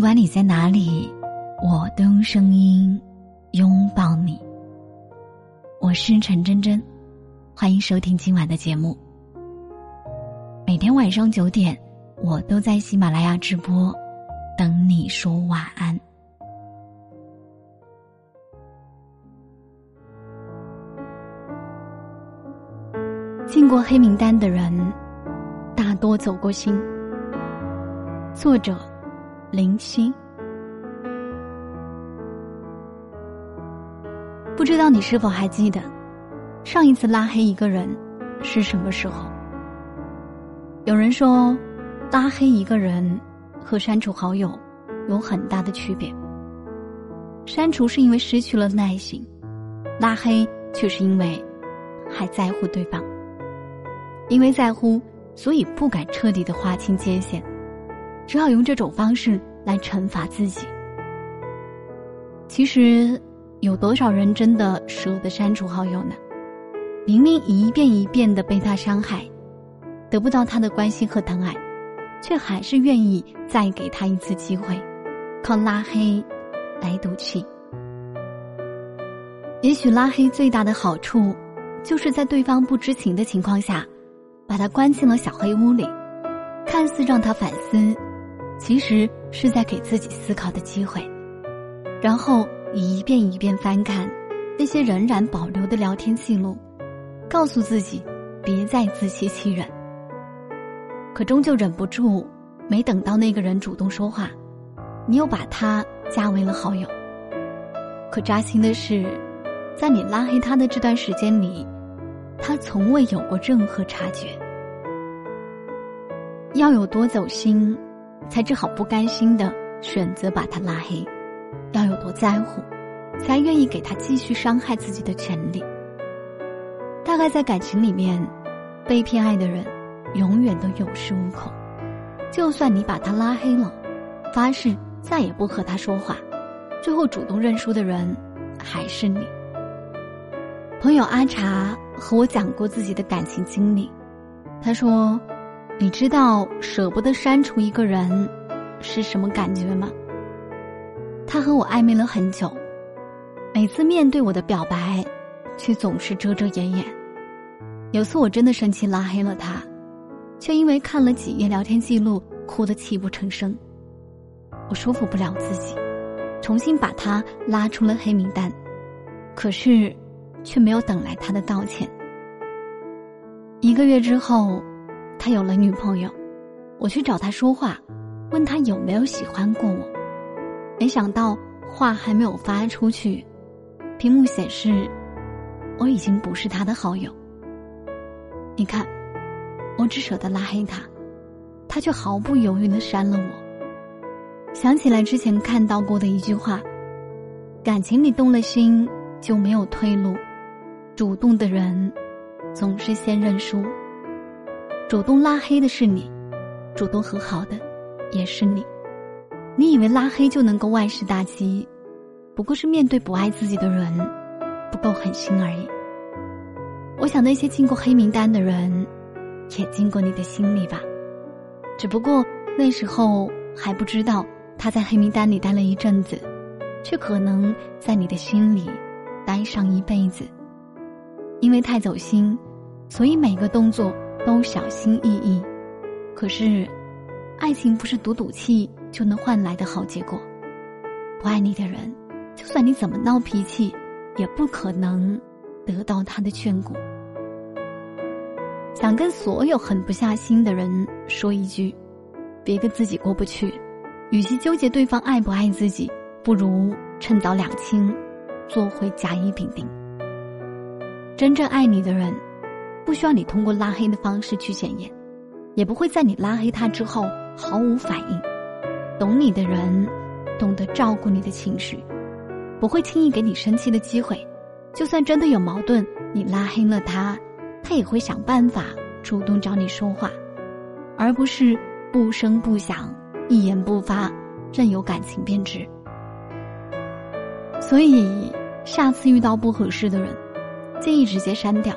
不管你在哪里，我都用声音拥抱你。我是陈真真，欢迎收听今晚的节目。每天晚上九点，我都在喜马拉雅直播，等你说晚安。进过黑名单的人，大多走过心。作者：林夕。不知道你是否还记得，上一次拉黑一个人是什么时候？有人说，拉黑一个人和删除好友有很大的区别。删除是因为失去了耐心，拉黑却是因为还在乎对方。因为在乎，所以不敢彻底的划清界限，只好用这种方式来惩罚自己。其实，有多少人真的舍得删除好友呢？明明一遍一遍的被他伤害，得不到他的关心和疼爱，却还是愿意再给他一次机会，靠拉黑来赌气。也许拉黑最大的好处，就是在对方不知情的情况下。把他关进了小黑屋里，看似让他反思，其实是在给自己思考的机会。然后你一遍一遍翻看那些仍然保留的聊天记录，告诉自己别再自欺欺人。可终究忍不住，没等到那个人主动说话，你又把他加为了好友。可扎心的是，在你拉黑他的这段时间里。他从未有过任何察觉。要有多走心，才只好不甘心的选择把他拉黑；要有多在乎，才愿意给他继续伤害自己的权利。大概在感情里面，被偏爱的人永远都有恃无恐。就算你把他拉黑了，发誓再也不和他说话，最后主动认输的人还是你。朋友阿茶和我讲过自己的感情经历，他说：“你知道舍不得删除一个人是什么感觉吗？”他和我暧昧了很久，每次面对我的表白，却总是遮遮掩掩。有次我真的生气拉黑了他，却因为看了几页聊天记录，哭得泣不成声。我说服不了自己，重新把他拉出了黑名单，可是。却没有等来他的道歉。一个月之后，他有了女朋友，我去找他说话，问他有没有喜欢过我。没想到话还没有发出去，屏幕显示我已经不是他的好友。你看，我只舍得拉黑他，他却毫不犹豫的删了我。想起来之前看到过的一句话：感情里动了心，就没有退路。主动的人，总是先认输。主动拉黑的是你，主动和好的，也是你。你以为拉黑就能够万事大吉，不过是面对不爱自己的人，不够狠心而已。我想那些进过黑名单的人，也进过你的心里吧。只不过那时候还不知道他在黑名单里待了一阵子，却可能在你的心里待上一辈子。因为太走心，所以每个动作都小心翼翼。可是，爱情不是赌赌气就能换来的好结果。不爱你的人，就算你怎么闹脾气，也不可能得到他的眷顾。想跟所有狠不下心的人说一句：别跟自己过不去。与其纠结对方爱不爱自己，不如趁早两清，做回甲乙丙丁。真正爱你的人，不需要你通过拉黑的方式去检验，也不会在你拉黑他之后毫无反应。懂你的人，懂得照顾你的情绪，不会轻易给你生气的机会。就算真的有矛盾，你拉黑了他，他也会想办法主动找你说话，而不是不声不响、一言不发，任由感情变质。所以，下次遇到不合适的人。建议直接删掉。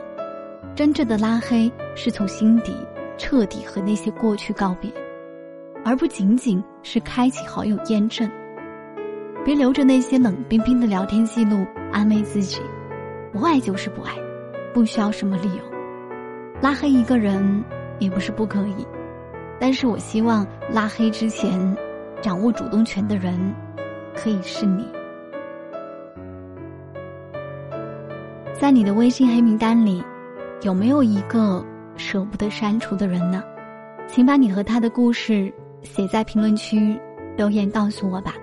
真正的拉黑是从心底彻底和那些过去告别，而不仅仅是开启好友验证。别留着那些冷冰冰的聊天记录安慰自己，不爱就是不爱，不需要什么理由。拉黑一个人也不是不可以，但是我希望拉黑之前，掌握主动权的人可以是你。在你的微信黑名单里，有没有一个舍不得删除的人呢？请把你和他的故事写在评论区留言告诉我吧。